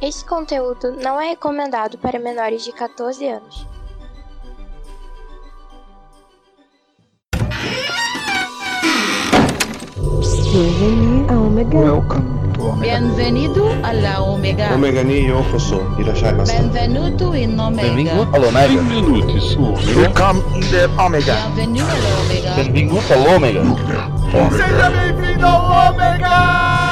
Este conteúdo não é recomendado para menores de 14 anos. Omega. Welcome to Omega. Bienvenido alla Omega. Omega ni yokoso. Irashaimasu. Benvenuto in Omega. Benvingut all'Omega. Benvenuti su Omega. Welcome in the Omega. Bienvenido alla Omega. Benvingut all'Omega.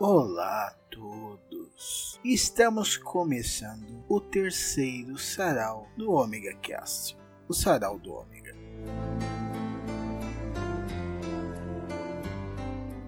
Olá a todos! Estamos começando o terceiro sarau do Omega Cast, o sarau do Omega.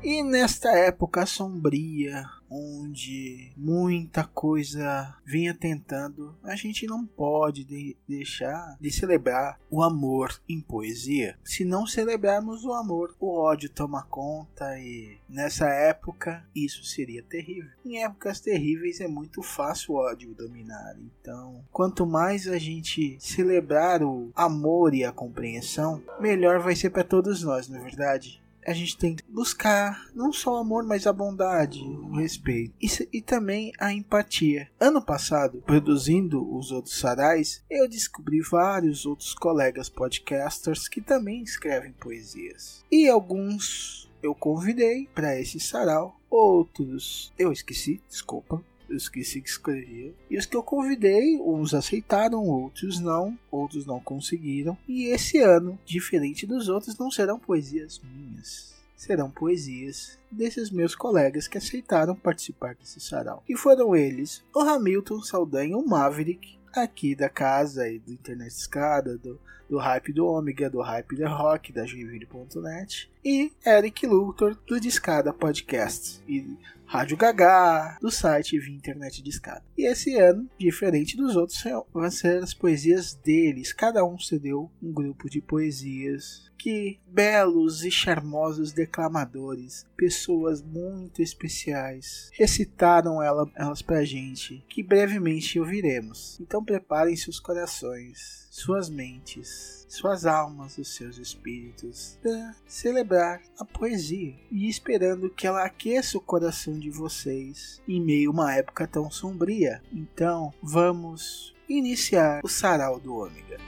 E nesta época sombria, onde muita coisa vinha tentando, a gente não pode de deixar de celebrar o amor em poesia. Se não celebrarmos o amor, o ódio toma conta e nessa época isso seria terrível. Em épocas terríveis é muito fácil o ódio dominar. Então, quanto mais a gente celebrar o amor e a compreensão, melhor vai ser para todos nós, não é verdade? A gente tem que buscar não só o amor, mas a bondade, o respeito e, e, também a empatia. Ano passado, produzindo os outros sarais, eu descobri vários outros colegas podcasters que também escrevem poesias. E alguns eu convidei para esse sarau, outros eu esqueci, desculpa, eu esqueci que escrevia. E os que eu convidei, uns aceitaram, outros não, outros não conseguiram. E esse ano, diferente dos outros, não serão poesias minhas. Serão poesias desses meus colegas que aceitaram participar desse sarau. E foram eles o Hamilton Saldanha, o Maverick, aqui da casa e do Internet Escada, do, do Hype do Ômega, do Hype da Rock, da Joinville.net, e Eric Luthor, do Discada Podcast. E Rádio Gagá, do site Via Internet de Escada. E esse ano, diferente dos outros, vão ser as poesias deles. Cada um cedeu um grupo de poesias que belos e charmosos declamadores, pessoas muito especiais, recitaram ela, elas pra gente, que brevemente ouviremos. Então preparem seus corações, suas mentes, suas almas, os seus espíritos, para celebrar a poesia e esperando que ela aqueça o coração de vocês em meio a uma época tão sombria. Então, vamos iniciar o sarau do Ômega.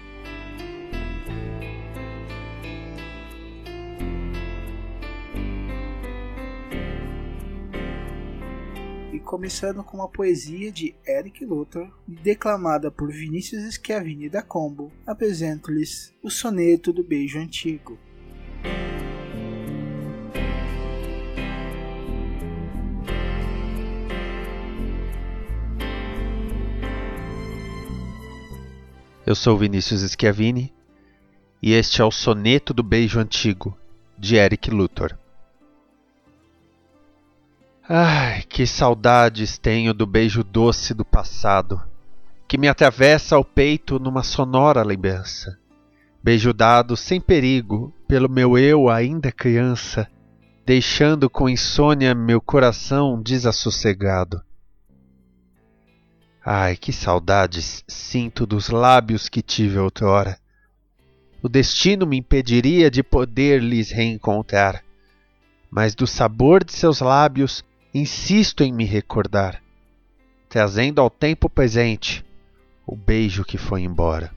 E começando com uma poesia de Eric Luthor, declamada por Vinícius Schiavini da Combo, apresento-lhes o soneto do beijo antigo. Eu sou Vinícius Schiavini e este é o Soneto do Beijo Antigo, de Eric Luthor. Ai, que saudades tenho do beijo doce do passado, que me atravessa ao peito numa sonora lembrança. Beijo dado sem perigo pelo meu eu ainda criança, deixando com insônia meu coração desassossegado. Ai, que saudades sinto dos lábios que tive outrora. O destino me impediria de poder lhes reencontrar, mas do sabor de seus lábios insisto em me recordar, trazendo ao tempo presente o beijo que foi embora.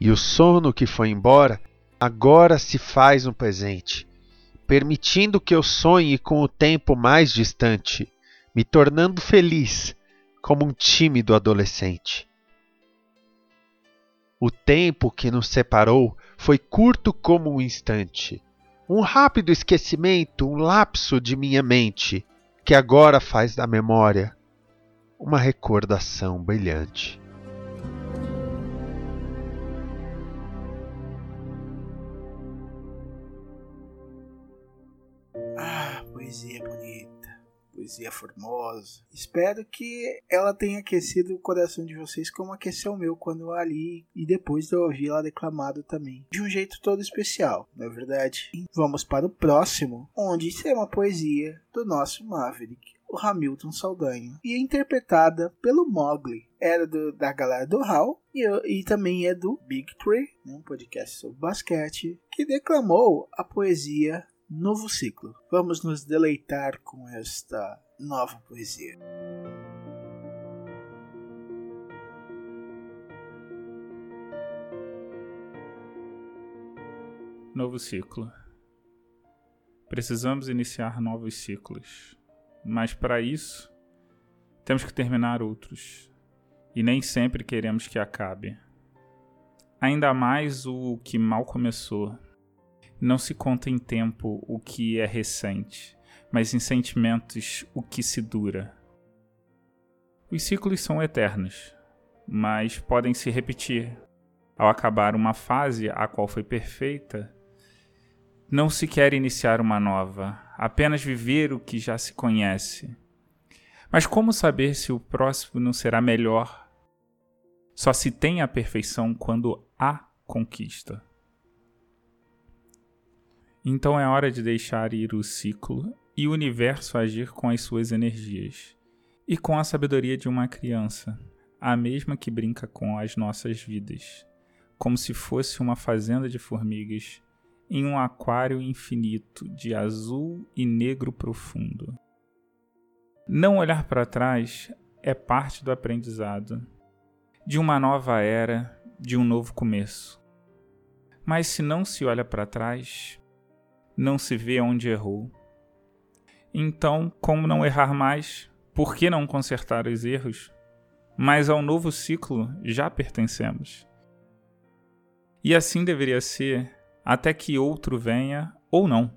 E o sono que foi embora agora se faz um presente, permitindo que eu sonhe com o tempo mais distante, me tornando feliz como um tímido adolescente. O tempo que nos separou foi curto como um instante, um rápido esquecimento, um lapso de minha mente, que agora faz da memória uma recordação brilhante. Ah, poesia bonita, poesia formosa. Espero que ela tenha aquecido o coração de vocês como aqueceu o meu quando eu li e depois de eu ouvir ela declamado também. De um jeito todo especial, não é verdade? Vamos para o próximo, onde será uma poesia do nosso Maverick, o Hamilton Saldanha, e é interpretada pelo Mogli. Era do, da galera do Hal e, e também é do Big Tree, né, um podcast sobre basquete, que declamou a poesia Novo Ciclo. Vamos nos deleitar com esta nova poesia. Novo ciclo. Precisamos iniciar novos ciclos, mas para isso temos que terminar outros, e nem sempre queremos que acabe. Ainda mais o que mal começou. Não se conta em tempo o que é recente, mas em sentimentos o que se dura. Os ciclos são eternos, mas podem se repetir. Ao acabar uma fase a qual foi perfeita, não se quer iniciar uma nova, apenas viver o que já se conhece. Mas como saber se o próximo não será melhor? Só se tem a perfeição quando há conquista. Então é hora de deixar ir o ciclo e o universo agir com as suas energias e com a sabedoria de uma criança, a mesma que brinca com as nossas vidas, como se fosse uma fazenda de formigas em um aquário infinito de azul e negro profundo. Não olhar para trás é parte do aprendizado, de uma nova era, de um novo começo. Mas se não se olha para trás, não se vê onde errou. Então, como não errar mais? Por que não consertar os erros? Mas ao novo ciclo já pertencemos. E assim deveria ser até que outro venha ou não.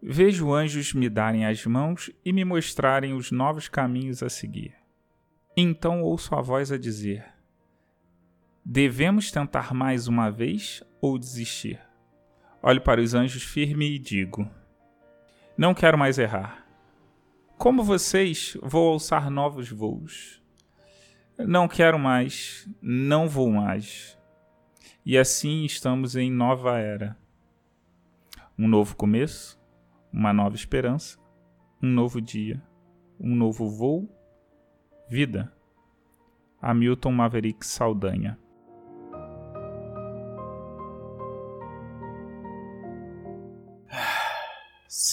Vejo anjos me darem as mãos e me mostrarem os novos caminhos a seguir. Então ouço a voz a dizer: Devemos tentar mais uma vez ou desistir? Olho para os anjos firme e digo: Não quero mais errar. Como vocês, vou alçar novos voos. Não quero mais, não vou mais. E assim estamos em nova era. Um novo começo, uma nova esperança, um novo dia, um novo voo, vida. Hamilton Maverick Saldanha.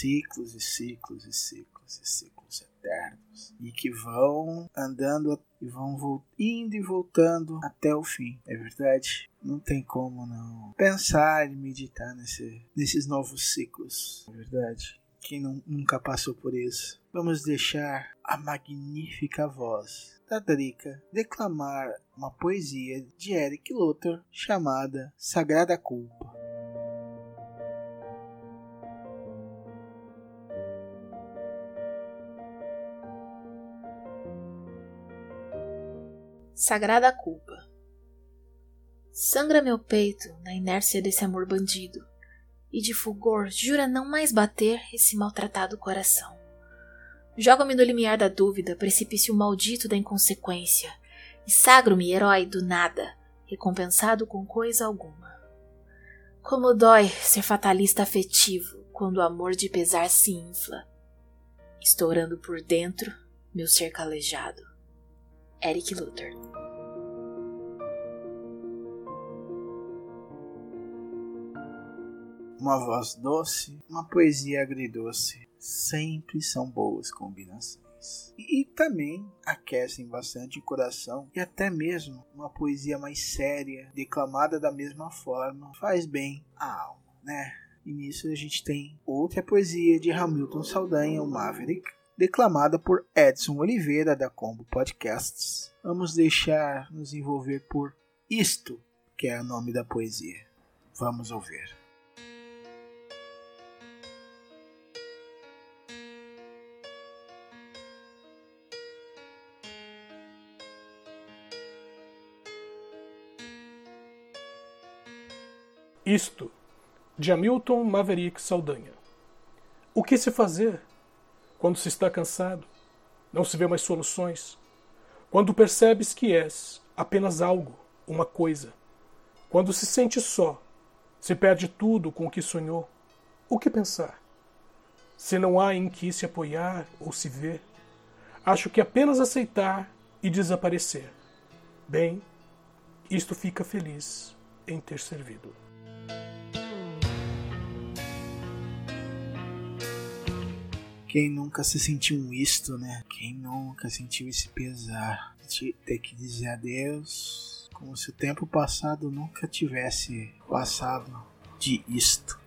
Ciclos e ciclos e ciclos e ciclos eternos. E que vão andando e vão indo e voltando até o fim. É verdade? Não tem como não pensar e meditar nesse, nesses novos ciclos. É verdade? Quem não, nunca passou por isso? Vamos deixar a magnífica voz da Drica declamar uma poesia de Eric Luthor chamada Sagrada Culpa. Sagrada culpa. Sangra meu peito na inércia desse amor bandido, e de fulgor jura não mais bater esse maltratado coração. Joga-me no limiar da dúvida, precipício maldito da inconsequência, e sagro-me herói do nada, recompensado com coisa alguma. Como dói ser fatalista afetivo quando o amor de pesar se infla, estourando por dentro meu ser calejado. Eric Luther. Uma voz doce, uma poesia agridoce, sempre são boas combinações. E, e também aquecem bastante o coração e até mesmo uma poesia mais séria, declamada da mesma forma, faz bem à alma, né? E nisso a gente tem outra poesia de Hamilton Saldanha, o Maverick, declamada por Edson Oliveira da Combo Podcasts. Vamos deixar nos envolver por isto, que é o nome da poesia. Vamos ouvir. Isto, de Hamilton Maverick Saldanha. O que se fazer quando se está cansado? Não se vê mais soluções. Quando percebes que és apenas algo, uma coisa. Quando se sente só, se perde tudo com o que sonhou. O que pensar? Se não há em que se apoiar ou se ver, acho que apenas aceitar e desaparecer. Bem, isto fica feliz em ter servido. Quem nunca se sentiu isto, né? Quem nunca sentiu esse pesar de ter que dizer adeus, como se o tempo passado nunca tivesse passado de isto.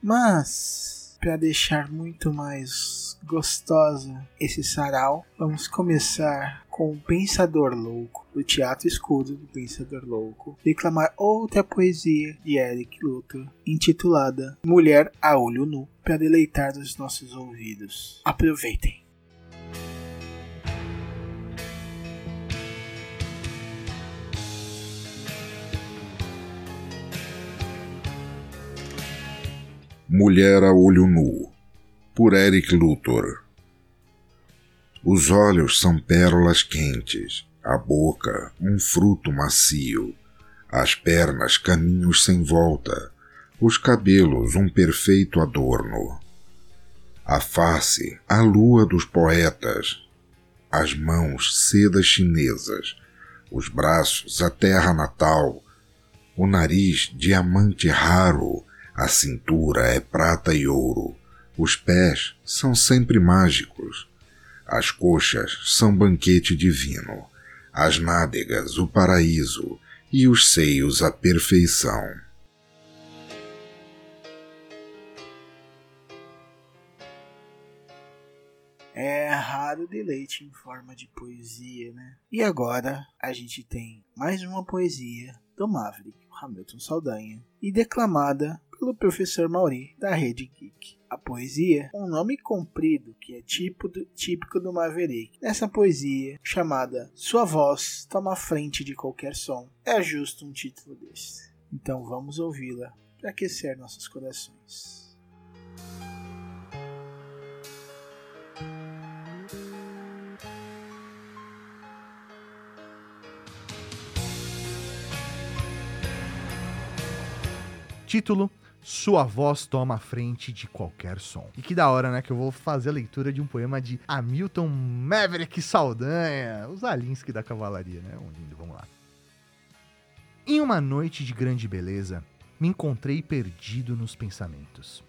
Mas, para deixar muito mais gostosa esse sarau, vamos começar com o Pensador Louco, do Teatro Escudo do Pensador Louco, declamar outra poesia de Eric Luthor, intitulada Mulher a Olho Nu, para deleitar os nossos ouvidos. Aproveitem! Mulher a Olho Nu, por Eric Luthor. Os olhos são pérolas quentes, a boca um fruto macio, as pernas caminhos sem volta, os cabelos um perfeito adorno, a face a lua dos poetas, as mãos sedas chinesas, os braços a terra natal, o nariz diamante raro, a cintura é prata e ouro, os pés são sempre mágicos, as coxas são banquete divino, as nádegas o paraíso e os seios a perfeição. É raro deleite em forma de poesia, né? E agora a gente tem mais uma poesia do Maverick, Hamilton Saldanha, e declamada pelo professor Mauri, da Rede Geek. A poesia, um nome comprido que é tipo do, típico do Maverick. Nessa poesia, chamada Sua Voz Toma Frente de Qualquer Som, é justo um título desse. Então vamos ouvi-la para aquecer nossos corações. Título sua voz toma a frente de qualquer som. E que da hora, né? Que eu vou fazer a leitura de um poema de Hamilton Maverick Saldanha, os Alinsky da cavalaria, né? Um lindo, vamos lá. Em uma noite de grande beleza, me encontrei perdido nos pensamentos.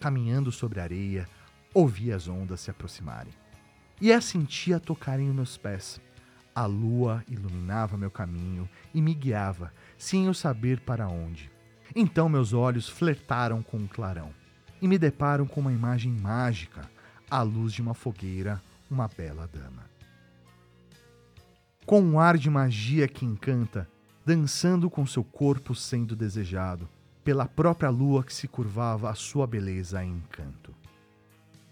Caminhando sobre a areia, ouvi as ondas se aproximarem. E as sentia tocarem os meus pés. A lua iluminava meu caminho e me guiava, sem eu saber para onde. Então meus olhos flertaram com o clarão e me deparam com uma imagem mágica, à luz de uma fogueira, uma bela dama. Com um ar de magia que encanta, dançando com seu corpo sendo desejado, pela própria lua que se curvava a sua beleza em encanto.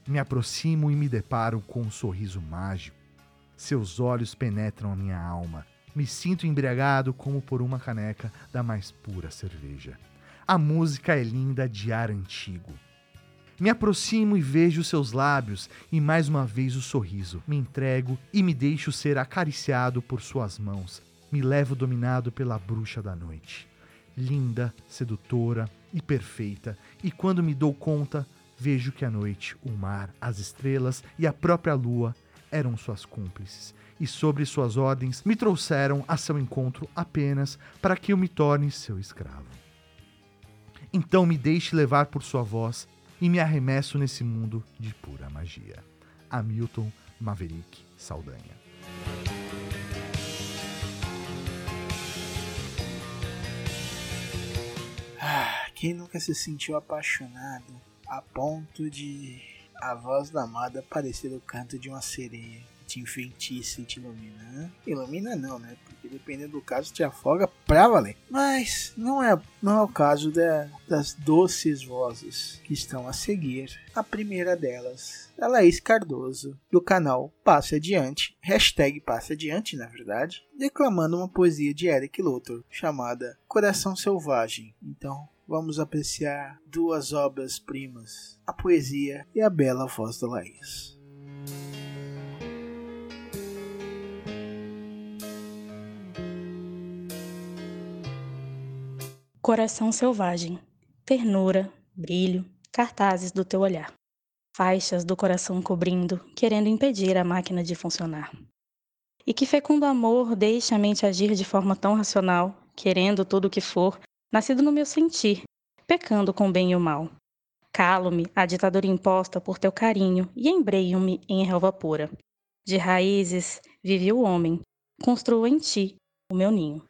Me aproximo e me deparo com um sorriso mágico. Seus olhos penetram a minha alma. Me sinto embriagado como por uma caneca da mais pura cerveja. A música é linda de ar antigo. Me aproximo e vejo seus lábios e mais uma vez o sorriso. Me entrego e me deixo ser acariciado por suas mãos. Me levo dominado pela bruxa da noite. Linda, sedutora e perfeita. E quando me dou conta, vejo que a noite, o mar, as estrelas e a própria lua eram suas cúmplices. E sobre suas ordens me trouxeram a seu encontro apenas para que eu me torne seu escravo. Então me deixe levar por sua voz e me arremesso nesse mundo de pura magia. Hamilton Maverick Saldanha. Ah, quem nunca se sentiu apaixonado a ponto de a voz da amada parecer o canto de uma sereia? Te enfeitiça e te ilumina. Ilumina não, né? Que dependendo do caso te afoga pra valer. Mas não é, não é o caso da, das doces vozes que estão a seguir. A primeira delas é Laís Cardoso, do canal Passe Adiante, hashtag Passe Adiante, na verdade, declamando uma poesia de Eric Luthor chamada Coração Selvagem. Então, vamos apreciar duas obras-primas, a poesia e a bela voz da Laís. Coração selvagem, ternura, brilho, cartazes do teu olhar. Faixas do coração cobrindo, querendo impedir a máquina de funcionar. E que fecundo amor deixa a mente agir de forma tão racional, querendo tudo o que for, nascido no meu sentir, pecando com o bem e o mal. Calo-me a ditadura imposta por teu carinho e embreio-me em relva pura. De raízes vive o homem, construo em ti o meu ninho.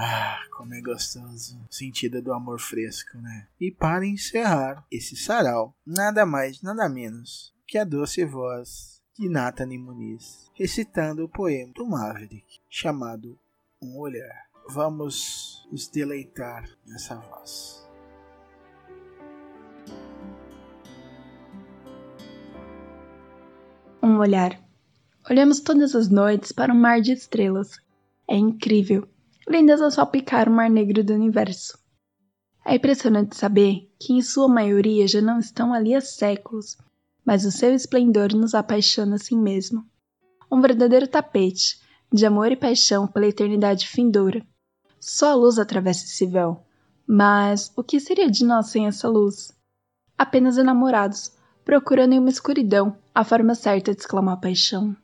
Ah, como é gostoso. Sentida do amor fresco, né? E para encerrar esse sarau, nada mais, nada menos que a doce voz de Nathalie Muniz, recitando o poema do Maverick, chamado Um Olhar. Vamos nos deleitar nessa voz. Um olhar. Olhamos todas as noites para um mar de estrelas. É incrível lendas a salpicar o mar negro do universo. É impressionante saber que, em sua maioria, já não estão ali há séculos, mas o seu esplendor nos apaixona assim mesmo. Um verdadeiro tapete de amor e paixão pela eternidade findoura. Só a luz atravessa esse véu. Mas o que seria de nós sem essa luz? Apenas enamorados, procurando em uma escuridão a forma certa de exclamar paixão.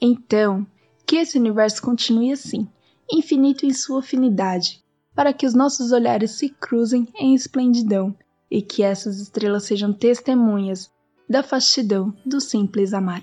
Então, que esse universo continue assim, infinito em sua afinidade, para que os nossos olhares se cruzem em esplendidão e que essas estrelas sejam testemunhas da fastidão do simples amar.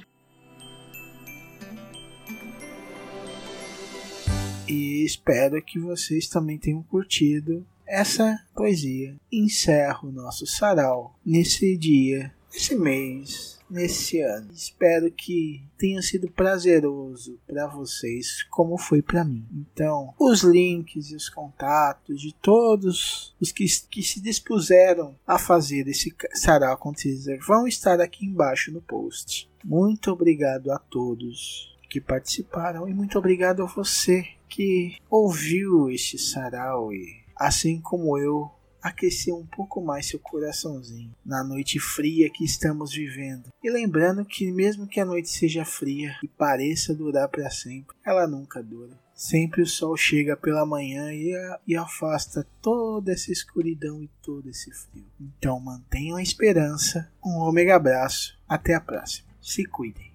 E espero que vocês também tenham curtido essa poesia. Encerro nosso sarau nesse dia, nesse mês nesse ano. Espero que tenha sido prazeroso para vocês, como foi para mim. Então, os links e os contatos de todos os que, que se dispuseram a fazer esse sarau acontecer vão estar aqui embaixo no post. Muito obrigado a todos que participaram e muito obrigado a você que ouviu este sarau e assim como eu aquecer um pouco mais seu coraçãozinho na noite fria que estamos vivendo. E lembrando que, mesmo que a noite seja fria e pareça durar para sempre, ela nunca dura. Sempre o sol chega pela manhã e, a, e afasta toda essa escuridão e todo esse frio. Então mantenham a esperança. Um ômega abraço. Até a próxima. Se cuidem.